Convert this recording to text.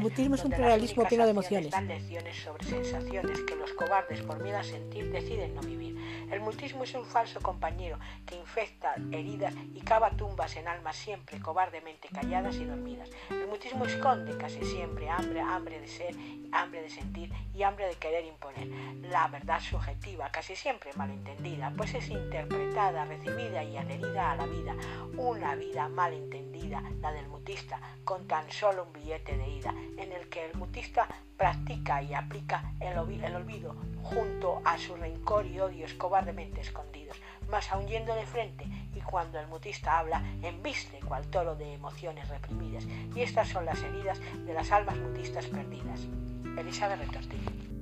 mutismo es un pluralismo pleno de emociones. Dan lecciones sobre sensaciones que los cobardes por miedo a sentir deciden no vivir. El mutismo es un falso compañero que infecta heridas y cava tumbas en almas siempre cobardemente calladas y dormidas. El mutismo esconde casi siempre hambre, hambre de ser, hambre de sentir y hambre de querer imponer. La verdad subjetiva, casi siempre malentendida, pues es interpretada, recibida y adherida a la vida. Una vida malentendida, la del mutista, con tan solo un billete de ida, en el que el mutista practica y aplica el, olvido junto a su rencor y odios cobardemente escondidos, más aún yendo de frente y cuando el mutista habla, embiste cual toro de emociones reprimidas. Y estas son las heridas de las almas mutistas perdidas. Elizabeth Retortillo.